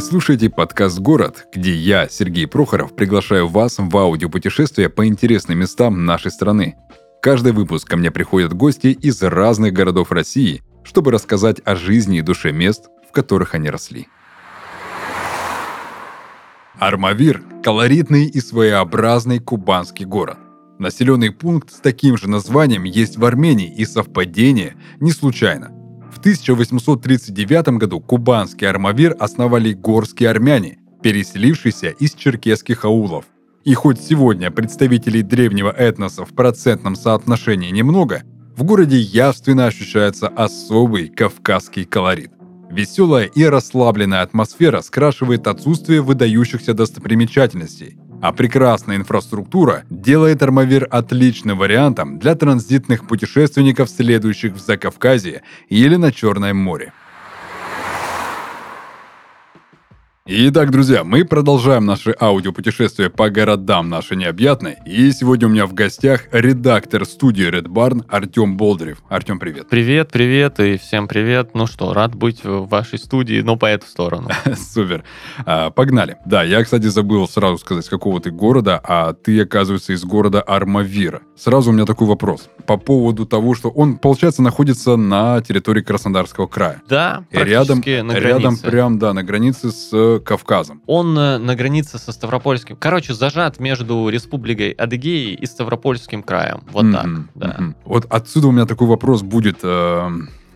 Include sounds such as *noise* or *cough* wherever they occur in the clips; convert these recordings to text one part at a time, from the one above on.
Вы слушаете подкаст «Город», где я, Сергей Прохоров, приглашаю вас в аудиопутешествие по интересным местам нашей страны. Каждый выпуск ко мне приходят гости из разных городов России, чтобы рассказать о жизни и душе мест, в которых они росли. Армавир – колоритный и своеобразный кубанский город. Населенный пункт с таким же названием есть в Армении, и совпадение не случайно – 1839 году кубанский армавир основали горские армяне, переселившиеся из черкесских аулов. И хоть сегодня представителей древнего этноса в процентном соотношении немного, в городе явственно ощущается особый кавказский колорит. Веселая и расслабленная атмосфера скрашивает отсутствие выдающихся достопримечательностей – а прекрасная инфраструктура делает Армавир отличным вариантом для транзитных путешественников, следующих в Закавказье или на Черное море. Итак, друзья, мы продолжаем наше аудиопутешествие по городам нашей необъятной. И сегодня у меня в гостях редактор студии Red Barn Артем Болдырев. Артем, привет. Привет, привет и всем привет. Ну что, рад быть в вашей студии, но по эту сторону. *laughs* Супер. А, погнали. Да, я, кстати, забыл сразу сказать, с какого ты города, а ты, оказывается, из города Армавира. Сразу у меня такой вопрос. По поводу того, что он, получается, находится на территории Краснодарского края. Да, и рядом, на границе. Рядом прям, да, на границе с Кавказом. Он э, на границе со Ставропольским. Короче, зажат между Республикой Адыгеей и Ставропольским краем. Вот mm-hmm, так. Да. Mm-hmm. Вот отсюда у меня такой вопрос будет э,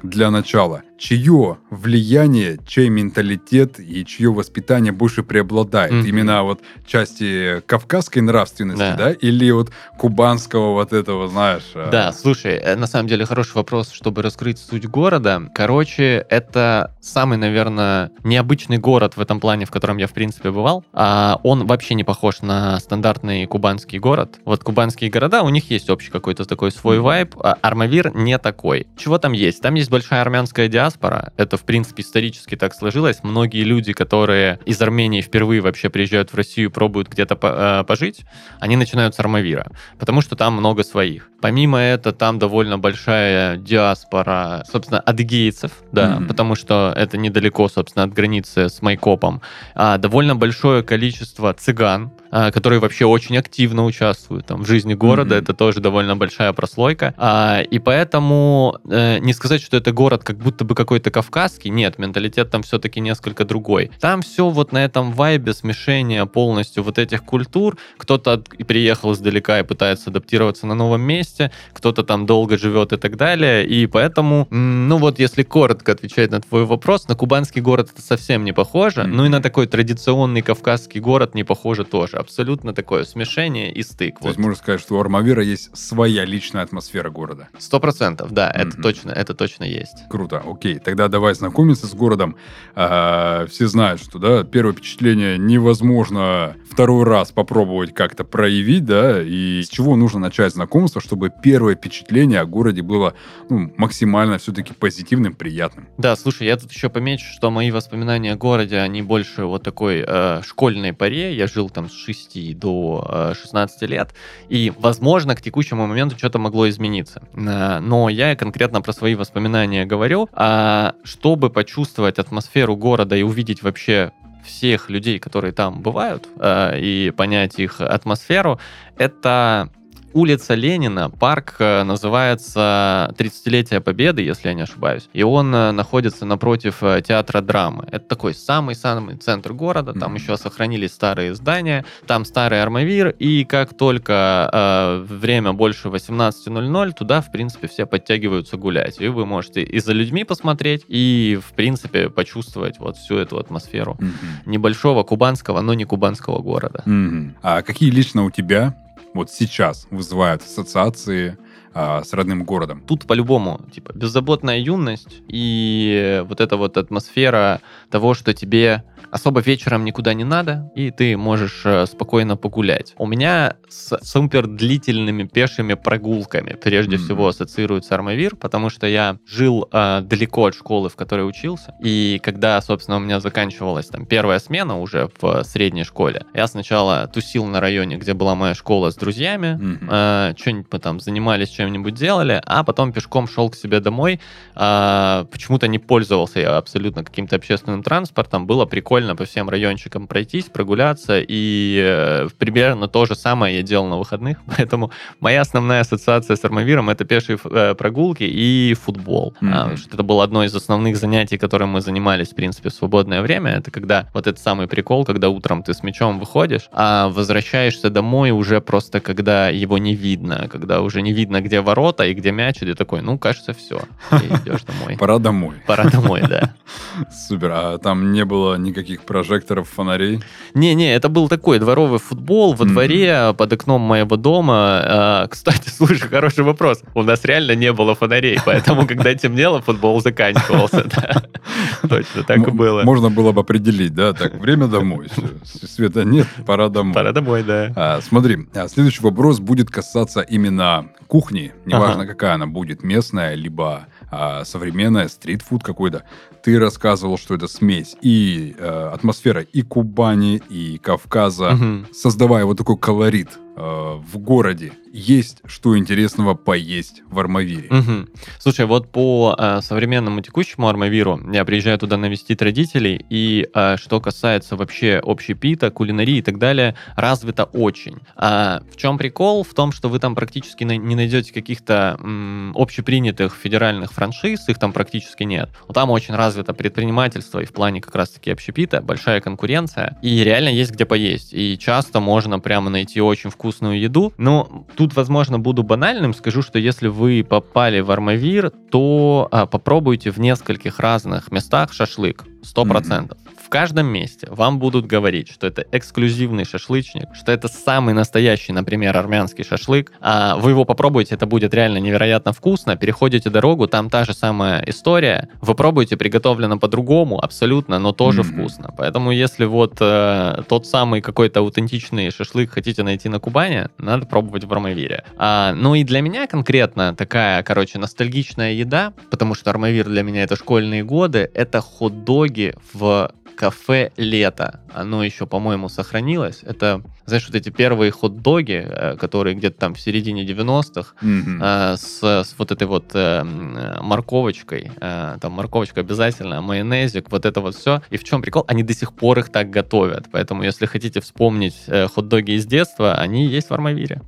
для начала чье влияние, чей менталитет и чье воспитание больше преобладает? Mm-hmm. Именно вот части кавказской нравственности, да. да, или вот кубанского вот этого, знаешь? А? Да, слушай, э, на самом деле хороший вопрос, чтобы раскрыть суть города. Короче, это самый, наверное, необычный город в этом плане, в котором я, в принципе, бывал. А он вообще не похож на стандартный кубанский город. Вот кубанские города, у них есть общий какой-то такой свой вайб, а Армавир не такой. Чего там есть? Там есть большая армянская диаспора. Это, в принципе, исторически так сложилось. Многие люди, которые из Армении впервые вообще приезжают в Россию, пробуют где-то э, пожить, они начинают с Армавира, потому что там много своих. Помимо этого, там довольно большая диаспора, собственно, адыгейцев, да, mm-hmm. потому что это недалеко, собственно, от границы с Майкопом. А, довольно большое количество цыган, которые вообще очень активно участвуют там в жизни города. Mm-hmm. Это тоже довольно большая прослойка. А, и поэтому э, не сказать, что это город как будто бы какой-то кавказский. Нет, менталитет там все-таки несколько другой. Там все вот на этом вайбе смешения полностью вот этих культур. Кто-то приехал издалека и пытается адаптироваться на новом месте, кто-то там долго живет и так далее. И поэтому, ну вот если коротко отвечать на твой вопрос, на кубанский город это совсем не похоже. Mm-hmm. Ну и на такой традиционный кавказский город не похоже тоже абсолютно такое смешение и стык. То вот. есть можно сказать, что у Армавира есть своя личная атмосфера города. Сто процентов, да, mm-hmm. это точно, это точно есть. Круто, окей. Тогда давай знакомиться с городом. А, все знают, что да, первое впечатление невозможно второй раз попробовать как-то проявить, да, и с чего нужно начать знакомство, чтобы первое впечатление о городе было ну, максимально все-таки позитивным, приятным. Да, слушай, я тут еще помечу, что мои воспоминания о городе, они больше вот такой э, школьной паре. Я жил там с 6 до 16 э, лет, и, возможно, к текущему моменту что-то могло измениться. Э, но я конкретно про свои воспоминания говорю. А чтобы почувствовать атмосферу города и увидеть вообще всех людей, которые там бывают, э, и понять их атмосферу, это улица Ленина, парк э, называется 30-летие Победы, если я не ошибаюсь. И он э, находится напротив э, театра драмы. Это такой самый-самый центр города. Там mm-hmm. еще сохранились старые здания, там старый Армавир. И как только э, время больше 18.00, туда, в принципе, все подтягиваются гулять. И вы можете и за людьми посмотреть, и, в принципе, почувствовать вот всю эту атмосферу mm-hmm. небольшого кубанского, но не кубанского города. Mm-hmm. А какие лично у тебя вот сейчас вызывают ассоциации а, с родным городом. Тут по-любому, типа, беззаботная юность и вот эта вот атмосфера того, что тебе особо вечером никуда не надо, и ты можешь э, спокойно погулять. У меня с супер длительными пешими прогулками прежде mm-hmm. всего ассоциируется Армавир, потому что я жил э, далеко от школы, в которой учился, и когда, собственно, у меня заканчивалась там первая смена уже в средней школе, я сначала тусил на районе, где была моя школа с друзьями, mm-hmm. э, что-нибудь мы там занимались, чем чем-нибудь делали, а потом пешком шел к себе домой. А, почему-то не пользовался я абсолютно каким-то общественным транспортом. Было прикольно по всем райончикам пройтись, прогуляться, и э, примерно то же самое я делал на выходных. *laughs* Поэтому моя основная ассоциация с Армавиром — это пешие э, прогулки и футбол. Mm-hmm. Что это было одно из основных занятий, которым мы занимались, в принципе, в свободное время. Это когда вот этот самый прикол, когда утром ты с мячом выходишь, а возвращаешься домой уже просто когда его не видно, когда уже не видно, где ворота и где мяч, и ты такой, ну, кажется, все, и идешь домой. Пора домой. Пора домой, да. *laughs* Супер. А там не было никаких прожекторов, фонарей? Не-не, это был такой дворовый футбол во дворе под окном моего дома. А, кстати, *laughs* слушай, хороший вопрос. У нас реально не было фонарей, поэтому, когда темнело, футбол заканчивался. *laughs* Точно так и было. Можно было бы определить, да, так, время домой. Света нет, пора домой. Пора домой, да. А, смотри, а следующий вопрос будет касаться именно кухни, неважно ага. какая она будет, местная, либо а, современная, стритфуд какой-то. Ты рассказывал, что это смесь и э, атмосфера и Кубани, и Кавказа, угу. создавая вот такой колорит в городе есть что интересного поесть в Армавире. Угу. Слушай, вот по э, современному текущему Армавиру я приезжаю туда навестить родителей, и э, что касается вообще общепита, кулинарии и так далее, развито очень. А в чем прикол? В том, что вы там практически не найдете каких-то м, общепринятых федеральных франшиз, их там практически нет. Но там очень развито предпринимательство, и в плане как раз-таки общепита большая конкуренция, и реально есть где поесть. И часто можно прямо найти очень вкусную еду. Но тут возможно, буду банальным, скажу, что если вы попали в Армавир, то а, попробуйте в нескольких разных местах шашлык. Сто процентов. Mm-hmm в каждом месте вам будут говорить, что это эксклюзивный шашлычник, что это самый настоящий, например, армянский шашлык. А вы его попробуете, это будет реально невероятно вкусно. Переходите дорогу, там та же самая история. Вы пробуете, приготовлено по-другому, абсолютно, но тоже mm-hmm. вкусно. Поэтому если вот э, тот самый какой-то аутентичный шашлык хотите найти на Кубани, надо пробовать в Армавире. А, ну и для меня конкретно такая, короче, ностальгичная еда, потому что Армавир для меня это школьные годы, это хот-доги в кафе «Лето». Оно еще, по-моему, сохранилось. Это, знаешь, вот эти первые хот-доги, э, которые где-то там в середине 90-х, mm-hmm. с, с вот этой вот э, морковочкой, э, там морковочка обязательно, майонезик, вот это вот все. И в чем прикол? Они до сих пор их так готовят. Поэтому, если хотите вспомнить э, хот-доги из детства, они есть в Армавире.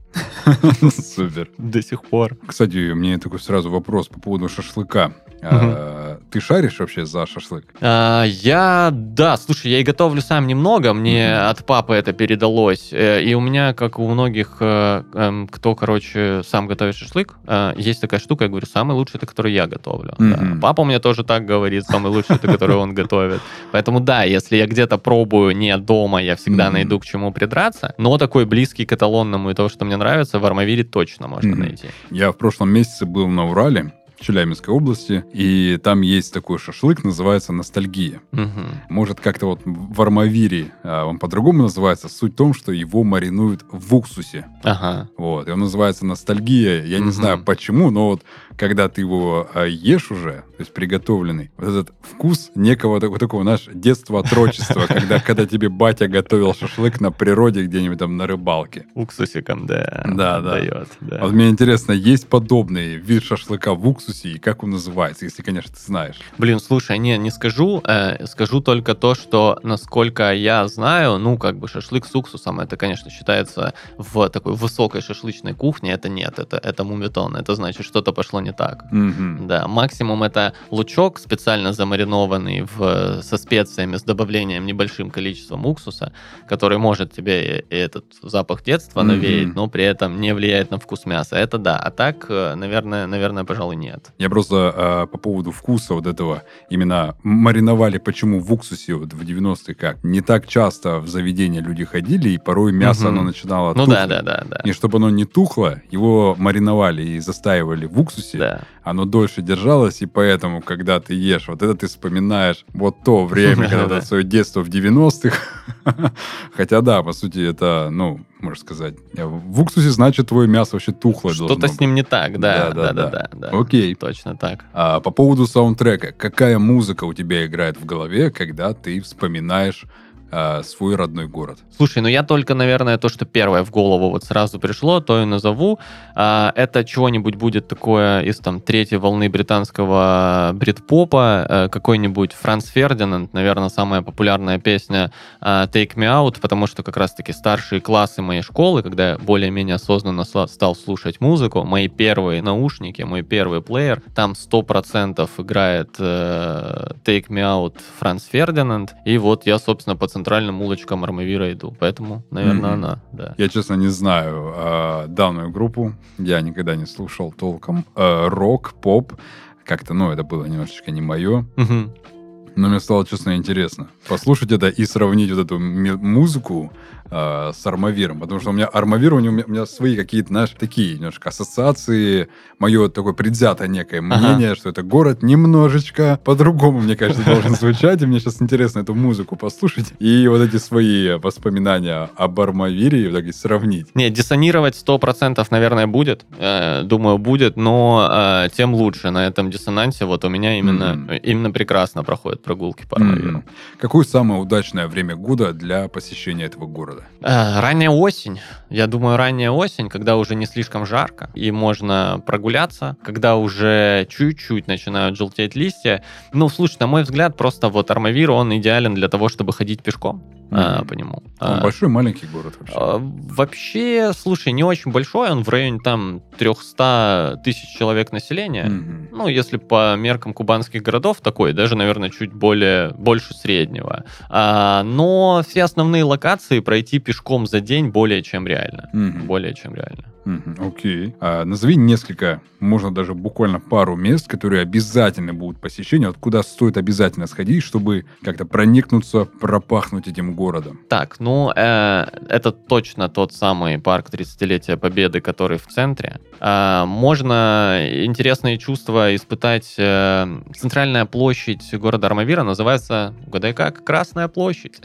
*laughs* Супер. До сих пор. Кстати, у меня такой сразу вопрос по поводу шашлыка. А, ты шаришь вообще за шашлык? А, я, да, слушай, я и готовлю сам немного, мне mm-hmm. от папы это передалось, э, и у меня, как у многих, э, эм, кто, короче, сам готовит шашлык, э, есть такая штука, я говорю, самый лучший это, который я готовлю. Mm-hmm. Да. Папа у меня тоже так говорит, самый лучший это, который он готовит. Поэтому да, если я где-то пробую не дома, я всегда найду к чему придраться, но такой близкий к эталонному и то, что мне нравится, в Армавире точно можно найти. Я в прошлом месяце был на Урале, Челябинской области, и там есть такой шашлык, называется «Ностальгия». Угу. Может, как-то вот в Армавире а, он по-другому называется. Суть в том, что его маринуют в уксусе. Ага. Вот, и он называется «Ностальгия». Я угу. не знаю почему, но вот когда ты его а, ешь уже, то есть приготовленный, вот этот вкус некого вот такого, наш детства отрочества, *laughs* когда, когда тебе батя готовил шашлык на природе где-нибудь там на рыбалке. Уксусиком, да. Да, да. Дает, да. Вот мне интересно, есть подобный вид шашлыка в уксусе, и как он называется, если, конечно, ты знаешь? Блин, слушай, не, не скажу, э, скажу только то, что, насколько я знаю, ну, как бы шашлык с уксусом, это, конечно, считается в такой высокой шашлычной кухне, это нет, это, это мумитон, это значит, что-то пошло не так. Mm-hmm. Да, максимум это лучок, специально замаринованный в, со специями, с добавлением небольшим количеством уксуса, который может тебе этот запах детства mm-hmm. навеять, но при этом не влияет на вкус мяса. Это да. А так, э, наверное, наверное, пожалуй, нет. Я просто э, по поводу вкуса вот этого именно мариновали, почему в уксусе вот в 90-е как. Не так часто в заведения люди ходили, и порой мясо mm-hmm. оно начинало Ну тухнуть. да, да, да, да. И чтобы оно не тухло, его мариновали и застаивали в уксусе, да. оно дольше держалось, и поэтому, когда ты ешь, вот это ты вспоминаешь вот то время, *laughs* когда свое детство в 90-х. *laughs* Хотя да, по сути, это, ну, можно сказать, в уксусе, значит, твое мясо вообще тухлое Что-то с ним не так, да, да, да, да, да. Окей. Точно так. А по поводу саундтрека, какая музыка у тебя играет в голове, когда ты вспоминаешь э, свой родной город? Слушай, ну я только, наверное, то, что первое в голову вот сразу пришло, то и назову. А, это чего-нибудь будет такое из там третьей волны британского брит-попа, э, какой-нибудь Франц Фердинанд, наверное, самая популярная песня а, Take Me Out, потому что как раз-таки старшие классы моей школы, когда я более-менее осознанно стал слушать музыку, мои первые наушники, мой первый плеер, там 100% играет э, Take Me Out Франц Фердинанд, и вот я, собственно, по центральным улочкам Армавира иду. Поэтому, наверное, mm-hmm. она, да. Я, честно, не знаю э, данную группу. Я никогда не слушал толком э, рок, поп. Как-то, ну, это было немножечко не мое. Mm-hmm. Но мне стало, честно, интересно послушать это и сравнить вот эту музыку э, с Армавиром, потому что у меня Армавир, у меня, у меня свои какие-то, знаешь, такие немножко ассоциации, мое такое предвзятое некое мнение, ага. что это город немножечко по-другому, мне кажется, должен *laughs* звучать, и мне сейчас интересно эту музыку послушать, и вот эти свои воспоминания об Армавире в итоге сравнить. Не, диссонировать 100% наверное будет, э, думаю, будет, но э, тем лучше на этом диссонансе, вот у меня именно, mm-hmm. именно прекрасно проходят прогулки по Армавиру. Mm-hmm. Какое самое удачное время года для посещения этого города? Года? Э, ранняя осень. Я думаю, ранняя осень, когда уже не слишком жарко, и можно прогуляться, когда уже чуть-чуть начинают желтеть листья. Ну, слушай, на мой взгляд, просто вот Армавир, он идеален для того, чтобы ходить пешком mm-hmm. по нему. Он а, большой, маленький город вообще? А, вообще, слушай, не очень большой, он в районе там 300 тысяч человек населения. Mm-hmm. Ну, если по меркам кубанских городов такой, даже, наверное, чуть более, больше среднего. А, но все основные локации пройти пешком за день более чем реально. Mm-hmm. Более чем реально. Окей. Okay. А, назови несколько, можно даже буквально пару мест, которые обязательно будут посещения, откуда стоит обязательно сходить, чтобы как-то проникнуться, пропахнуть этим городом. Так, ну, э, это точно тот самый парк 30-летия Победы, который в центре. Э, можно интересные чувства испытать. Э, центральная площадь города Армавира называется, угадай как, Красная площадь.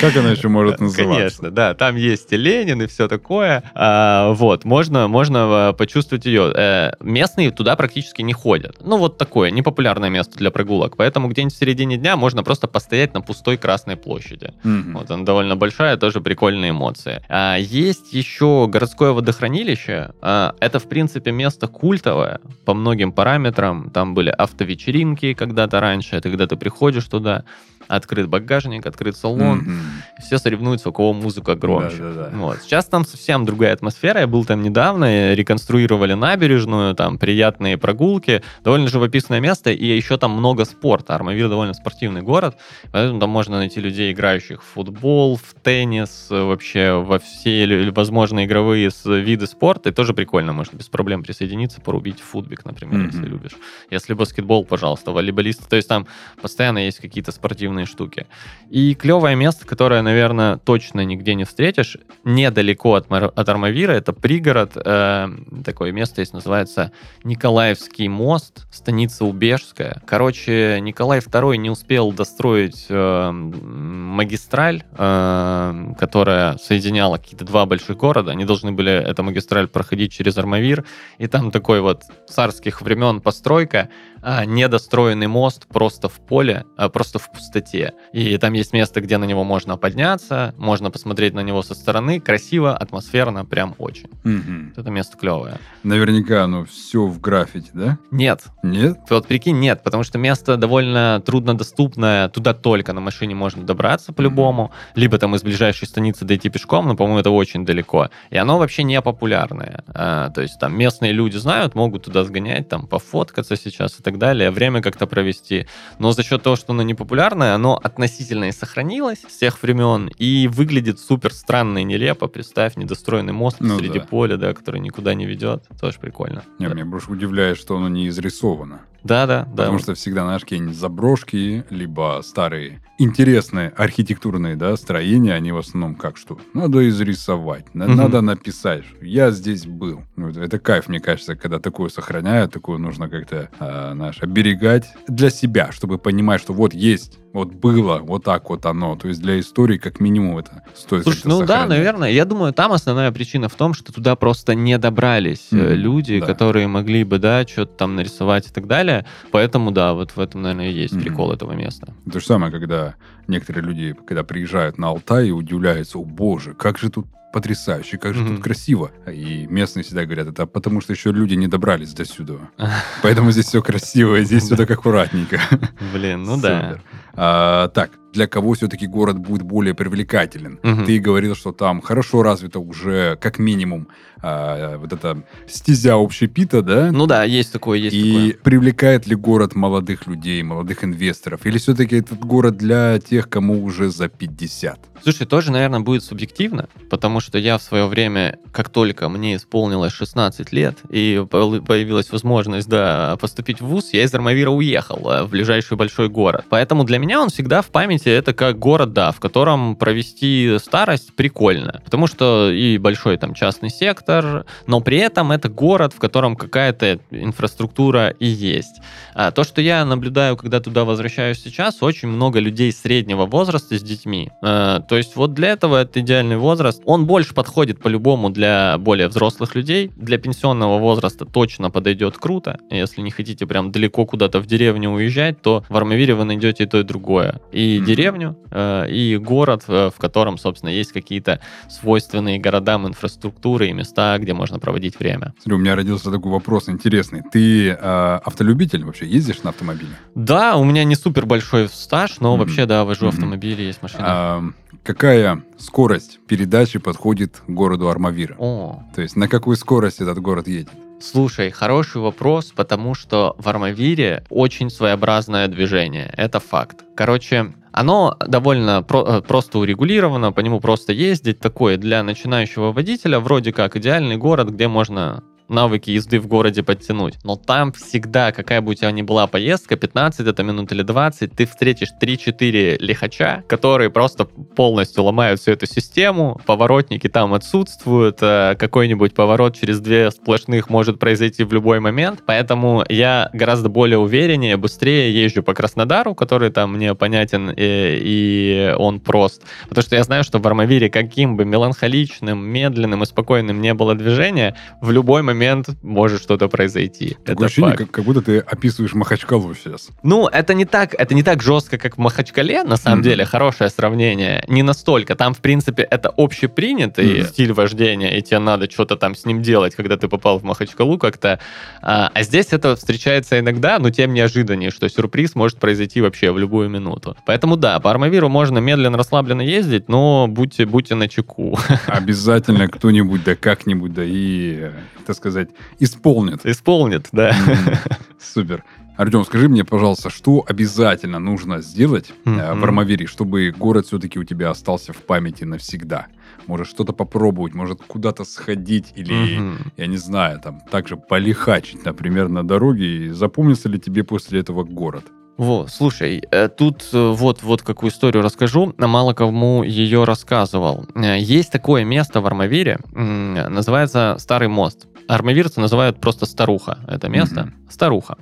Как она еще может *laughs* называться? Конечно, да. Там есть и Ленин, и все такое. А, вот вот, можно, можно э, почувствовать ее. Э, местные туда практически не ходят. Ну, вот такое, непопулярное место для прогулок. Поэтому где-нибудь в середине дня можно просто постоять на пустой Красной площади. Mm-hmm. Вот она довольно большая, тоже прикольные эмоции. А, есть еще городское водохранилище. А, это, в принципе, место культовое по многим параметрам. Там были автовечеринки когда-то раньше. Это когда ты приходишь туда, открыт багажник, открыт салон, mm-hmm. все соревнуются, у кого музыка громче. Да, да, да. Вот. Сейчас там совсем другая атмосфера. Я был там недавно, реконструировали набережную, там приятные прогулки, довольно живописное место, и еще там много спорта. Армавир довольно спортивный город, поэтому там можно найти людей, играющих в футбол, в теннис, вообще во все возможные игровые виды спорта, и тоже прикольно, можно без проблем присоединиться, порубить футбик, например, mm-hmm. если любишь. Если баскетбол, пожалуйста, волейболисты, то есть там постоянно есть какие-то спортивные штуки. И клевое место, которое, наверное, точно нигде не встретишь, недалеко от, от Армавира, это пригород, э, такое место есть, называется Николаевский мост, станица Убежская. Короче, Николай II не успел достроить э, магистраль, э, которая соединяла какие-то два больших города. Они должны были, эта магистраль, проходить через Армавир, и там такой вот царских времен постройка, а, недостроенный мост просто в поле, а, просто в пустоте. И там есть место, где на него можно подняться, можно посмотреть на него со стороны. Красиво, атмосферно, прям очень. Угу. Это место клевое. Наверняка оно все в граффити, да? Нет. Нет? Вот прикинь, нет, потому что место довольно труднодоступное. Туда только на машине можно добраться по-любому. Угу. Либо там из ближайшей станицы дойти пешком, но, по-моему, это очень далеко. И оно вообще не популярное. А, то есть там местные люди знают, могут туда сгонять, там пофоткаться сейчас и так так далее, время как-то провести. Но за счет того, что оно не популярное, оно относительно и сохранилось с тех времен и выглядит супер странно и нелепо. Представь, недостроенный мост ну, среди да. поля, да, который никуда не ведет. Тоже прикольно. Не, да. Меня больше удивляет, что оно не изрисовано. Да, да, да. Потому что всегда, знаешь, какие-нибудь заброшки, либо старые интересные архитектурные да, строения, они в основном как что? Надо изрисовать, угу. надо написать, я здесь был. Это кайф, мне кажется, когда такое сохраняют, такое нужно как-то, э, знаешь, оберегать для себя, чтобы понимать, что вот есть Вот было, вот так вот оно. То есть для истории как минимум это стоит Слушай, ну да, сохранять. наверное. Я думаю, там основная причина в том, что туда просто не добрались Мгм, люди, да. которые могли бы, да, что-то там нарисовать и так далее. Поэтому, да, вот в этом, наверное, и есть Мгм. прикол этого места. То же самое, когда некоторые люди, когда приезжают на Алтай и удивляются, о боже, как же тут потрясающе, как же Мгм. тут красиво. И местные всегда говорят, это потому что еще люди не добрались до сюда. *laughs* Поэтому здесь все красиво, здесь все так аккуратненько. Блин, ну да. А, так, для кого все-таки город будет более привлекателен? Мгм. Ты говорил, что там хорошо развито уже, как минимум, а, вот эта стезя общепита, да? Ну да, есть такое, есть И такое. привлекает ли город молодых людей, молодых инвесторов? Или все-таки этот город для тех, кому уже за 50? Слушай, тоже, наверное, будет субъективно, потому что я в свое время, как только мне исполнилось 16 лет и появилась возможность, да, поступить в ВУЗ, я из Армавира уехал э, в ближайший большой город. Поэтому для меня он всегда в памяти это как город, да, в котором провести старость прикольно. Потому что и большой там частный сектор, но при этом это город, в котором какая-то инфраструктура и есть. А то, что я наблюдаю, когда туда возвращаюсь сейчас, очень много людей среднего возраста с детьми. Э, то есть вот для этого это идеальный возраст. Он больше подходит по-любому для более взрослых людей. Для пенсионного возраста точно подойдет круто. Если не хотите прям далеко куда-то в деревню уезжать, то в Армавире вы найдете и то, и другое. И Мгм. деревню, э, и город, э, в котором, собственно, есть какие-то свойственные городам инфраструктуры и места, где можно проводить время. Смотри, у меня родился такой вопрос интересный. Ты а, автолюбитель вообще? Ездишь на автомобиле? Да, у меня не супер большой стаж, но Мгм. вообще, да, вожу Мгм. автомобили, есть машина. Какая скорость передачи подходит городу Армавира? О, То есть на какой скорости этот город едет? слушай, хороший вопрос, потому что в Армавире очень своеобразное движение, это факт. Короче, оно довольно про- э, просто урегулировано, по нему просто ездить. Такое для начинающего водителя вроде как идеальный город, где можно навыки езды в городе подтянуть. Но там всегда, какая бы у тебя ни была поездка, 15 это минут или 20, ты встретишь 3-4 лихача, которые просто полностью ломают всю эту систему, поворотники там отсутствуют, э, какой-нибудь поворот через две сплошных может произойти в любой момент, поэтому я гораздо более увереннее, быстрее езжу по Краснодару, который там мне понятен, и, и он прост, потому что я знаю, что в Армавире каким бы меланхоличным, медленным и спокойным не было движения, в любой момент может что-то произойти. Такое Это ощущение, факт. как, как будто ты описываешь Махачкалу сейчас. Ну, это не так, это не так жестко, как в Махачкале, на самом Мгм. деле, хорошее сравнение. Не настолько. Там, в принципе, это общепринятый Мгм. стиль вождения, и тебе надо что-то там с ним делать, когда ты попал в Махачкалу как-то. А, а здесь это встречается иногда, но тем неожиданнее, что сюрприз может произойти вообще в любую минуту. Поэтому да, по Армавиру можно медленно, расслабленно ездить, но будьте, будьте на чеку. Обязательно кто-нибудь, да как-нибудь, да и, э, так сказать, исполнит. Исполнит, да. Супер. Артем, скажи мне, пожалуйста, что обязательно нужно сделать э, в. Армавире, чтобы город все-таки у тебя остался в памяти навсегда? Может, что-то попробовать, может, куда-то сходить или, Мгм. я не знаю, там, также полихачить, например, на дороге. И запомнится ли тебе после этого город? Во, слушай, э, тут э, вот, вот какую историю расскажу. Мало кому ее рассказывал. Есть такое место в Армавире, называется Старый мост. Армавирцы называют просто Старуха это место. Мгм. Старуха.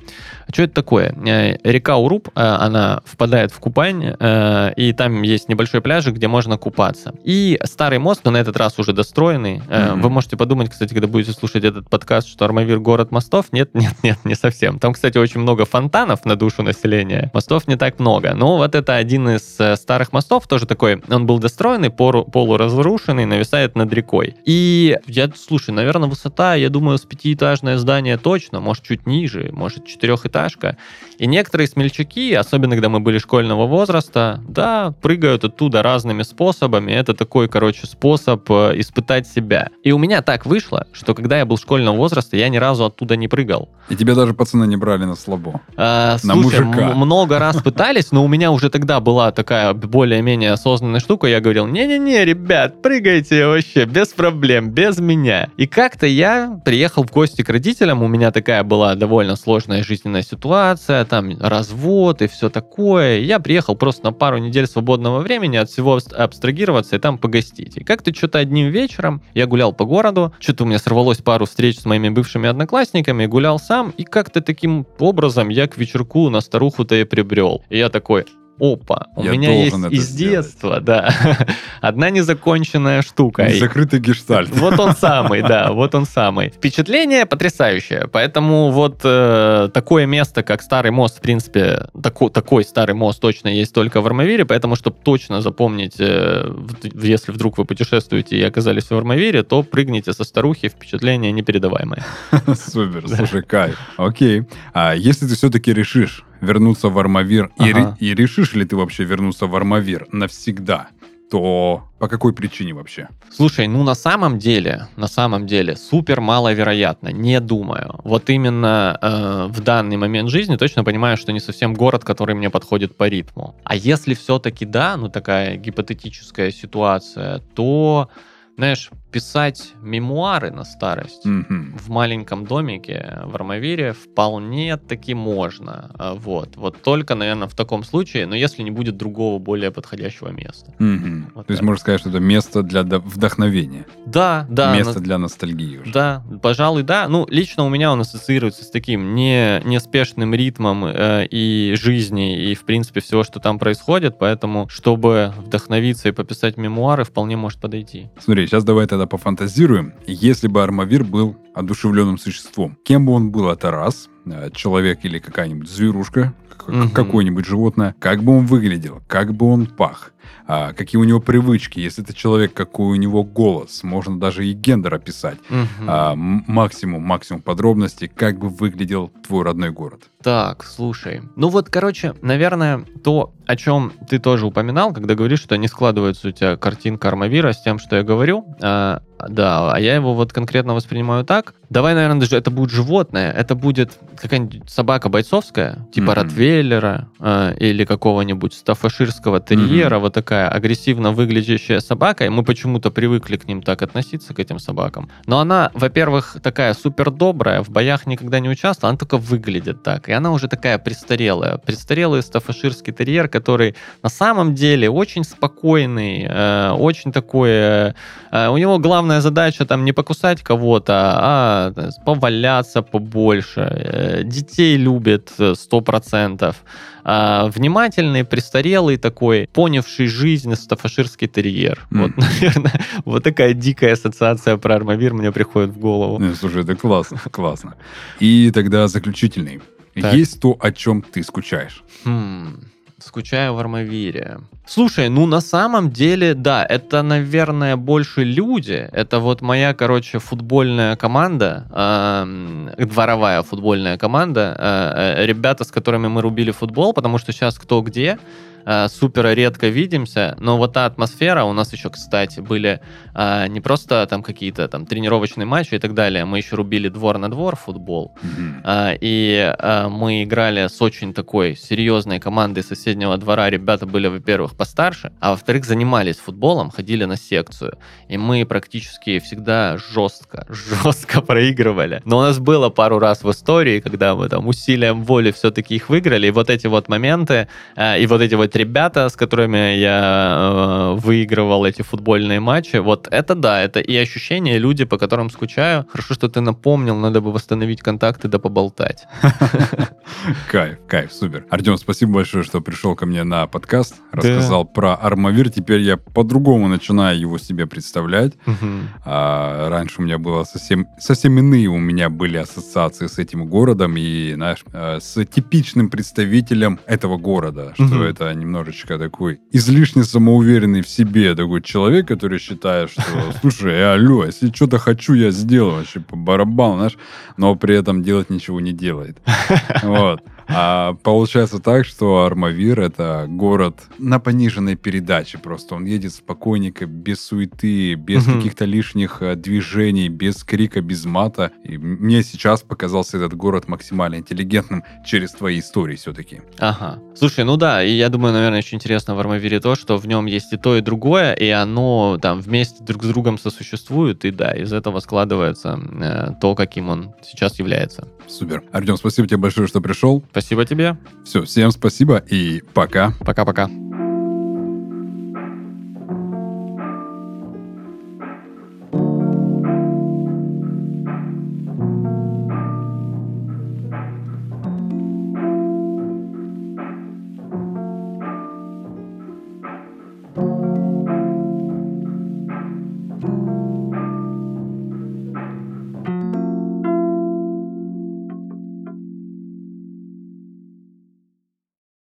Что это такое? Э, Река Уруб, э, она впадает в Купань, э, и там есть небольшой пляжик, где можно купаться. И старый мост, но на этот раз уже достроенный. Мгм. Вы можете подумать, кстати, когда будете слушать этот подкаст, что Армавир город мостов. Нет, нет, *laughs* нет, не совсем. Там, кстати, очень много фонтанов на душу населения. Мостов не так много. Но вот это один из старых мостов, тоже такой, он был достроенный, полуразрушенный, нависает над рекой. И я, слушай, наверное, высота, я думаю, с пятиэтажное здание точно, может, чуть ниже, может, четырехэтажка. И некоторые смельчаки, особенно когда мы были школьного возраста, да, прыгают оттуда разными способами. Это такой, короче, способ э, испытать себя. И у меня так вышло, что когда я был школьного возраста, я ни разу оттуда не прыгал. И тебя даже пацаны не брали на слабо. А, На слушай, мужика. много раз пытались, но у меня уже тогда была такая более-менее осознанная штука. Я говорил, не-не-не, ребят, прыгайте вообще, без проблем, без меня. И как-то я приехал в гости к родителям, у меня такая была довольно сложная жизненная ситуация, там развод и все такое. Я приехал просто на пару недель свободного времени от всего абс- абстрагироваться и там погостить. И как-то что-то одним вечером я гулял по городу, что-то у меня сорвалось пару встреч с моими бывшими одноклассниками, гулял сам, и как-то таким образом я к вечерку на старуху-то и прибрел. И я такой, опа, у Я меня есть из сделать. детства, да, *laughs* одна незаконченная штука. И- Закрытый гештальт. Вот он *laughs* самый, да, вот он самый. Впечатление потрясающее, поэтому вот э, такое место, как Старый мост, в принципе, тако- такой Старый мост точно есть только в Армавире, поэтому, чтобы точно запомнить, э, если вдруг вы путешествуете и оказались в Армавире, то прыгните со старухи, впечатление непередаваемое. *laughs* Супер, слушай, кайф. Окей. А если ты все-таки решишь вернуться в Армавир, и, Ага. ре- и решишь ли ты вообще вернуться в Армавир навсегда, то по какой причине вообще? Слушай, ну на самом деле, на самом деле, супер маловероятно, не думаю. Вот именно э, в данный момент жизни точно понимаю, что не совсем город, который мне подходит по ритму. А если все-таки да, ну такая гипотетическая ситуация, то, знаешь, писать мемуары на старость Мгм. в маленьком домике в Армавире вполне таки можно. А, Вот. Вот только, наверное, в таком случае, но если не будет другого более подходящего места. Мгм. Вот То есть можно сказать, что это место для до- вдохновения, Да, да. место на- для ностальгии уже. Да, пожалуй, да. Ну, лично у меня он ассоциируется с таким не, неспешным ритмом э, и жизни, и, в принципе, всего, что там происходит, поэтому, чтобы вдохновиться и пописать мемуары, вполне может подойти. Смотри, сейчас давай тогда пофантазируем. Если бы Армавир был одушевленным существом, кем бы он был, это раз, человек или какая-нибудь зверушка, Мгм. какое-нибудь животное, как бы он выглядел, как бы он пах, а, какие у него привычки, если это человек, какой у него голос, можно даже и гендер описать. Мгм. А, максимум, максимум подробностей, как бы выглядел твой родной город. Так, слушай. Ну вот, короче, наверное, то, о чем ты тоже упоминал, когда говоришь, что не складывается у тебя картинка Армавира с тем, что я говорю. А, да, а я его вот конкретно воспринимаю так. Давай, наверное, даже это будет животное. Это будет какая-нибудь собака бойцовская, типа Мгм. Ротвейлера а, или какого-нибудь стаффаширского терьера, вот такая агрессивно выглядящая собака, и мы почему-то привыкли к ним так относиться, к этим собакам. Но она, во-первых, такая супер добрая, в боях никогда не участвовала, она только выглядит так. И она уже такая престарелая. Престарелый стаффаширский терьер, который на самом деле очень спокойный, э, очень такой... э, э, у него главная задача там не покусать кого-то, а э, поваляться побольше. Э, детей любит э, 100%. А, внимательный, престарелый такой, понявший жизнь стаффаширский терьер. Мгм. Вот, *laughs* наверное, вот такая дикая ассоциация про Армавир мне приходит в голову. Слушай, это классно, *laughs* классно. И тогда заключительный. Так. Есть то, о чем ты скучаешь. Хм, скучаю в Армавире. Слушай, ну на самом деле, да, это, наверное, больше люди. Это вот моя, короче, футбольная команда, эм, дворовая футбольная команда, э, э, ребята, с которыми мы рубили футбол, потому что сейчас кто где, э, супер редко видимся, но вот та атмосфера у нас еще, кстати, были э, не просто там какие-то там тренировочные матчи и так далее, мы еще рубили двор на двор футбол, Мгм. а, И а, мы играли с очень такой серьезной командой соседнего двора. Ребята были, во-первых, постарше, а во-вторых, занимались футболом, ходили на секцию. И мы практически всегда жестко, *laughs* жестко проигрывали. Но у нас было пару раз в истории, когда мы там усилием воли все-таки их выиграли. И вот эти вот моменты, а, и вот эти вот ребята, с которыми я э, выигрывал эти футбольные матчи, вот это да, это и ощущения, и люди, по которым скучаю. Хорошо, что ты напомнил, надо бы восстановить контакты да поболтать. *laughs* Кайф, кайф, супер. Артем, спасибо большое, что пришел ко мне на подкаст, рассказал про Армавир. Теперь я по-другому начинаю его себе представлять. А раньше у меня было совсем, совсем иные у меня были ассоциации с этим городом и, знаешь, э, с типичным представителем этого города, что это немножечко такой излишне самоуверенный в себе такой человек, который считает, что, *laughs* слушай, э, алло, если что-то хочу, я сделаю вообще по барабану, знаешь, но при этом делать ничего не делает. *laughs* Вот. А получается так, что Армавир — это город на пониженной передаче просто. Он едет спокойненько, без суеты, без Мгм. каких-то лишних э, движений, без крика, без мата. И мне сейчас показался этот город максимально интеллигентным через твои истории все-таки. Ага. Слушай, ну да, и я думаю, наверное, очень интересно в Армавире то, что в нем есть и то, и другое, и оно там вместе друг с другом сосуществует, и да, из этого складывается э, то, каким он сейчас является. Супер. Артем, спасибо тебе большое, что пришел. Спасибо тебе. Все, всем спасибо и пока. Пока-пока.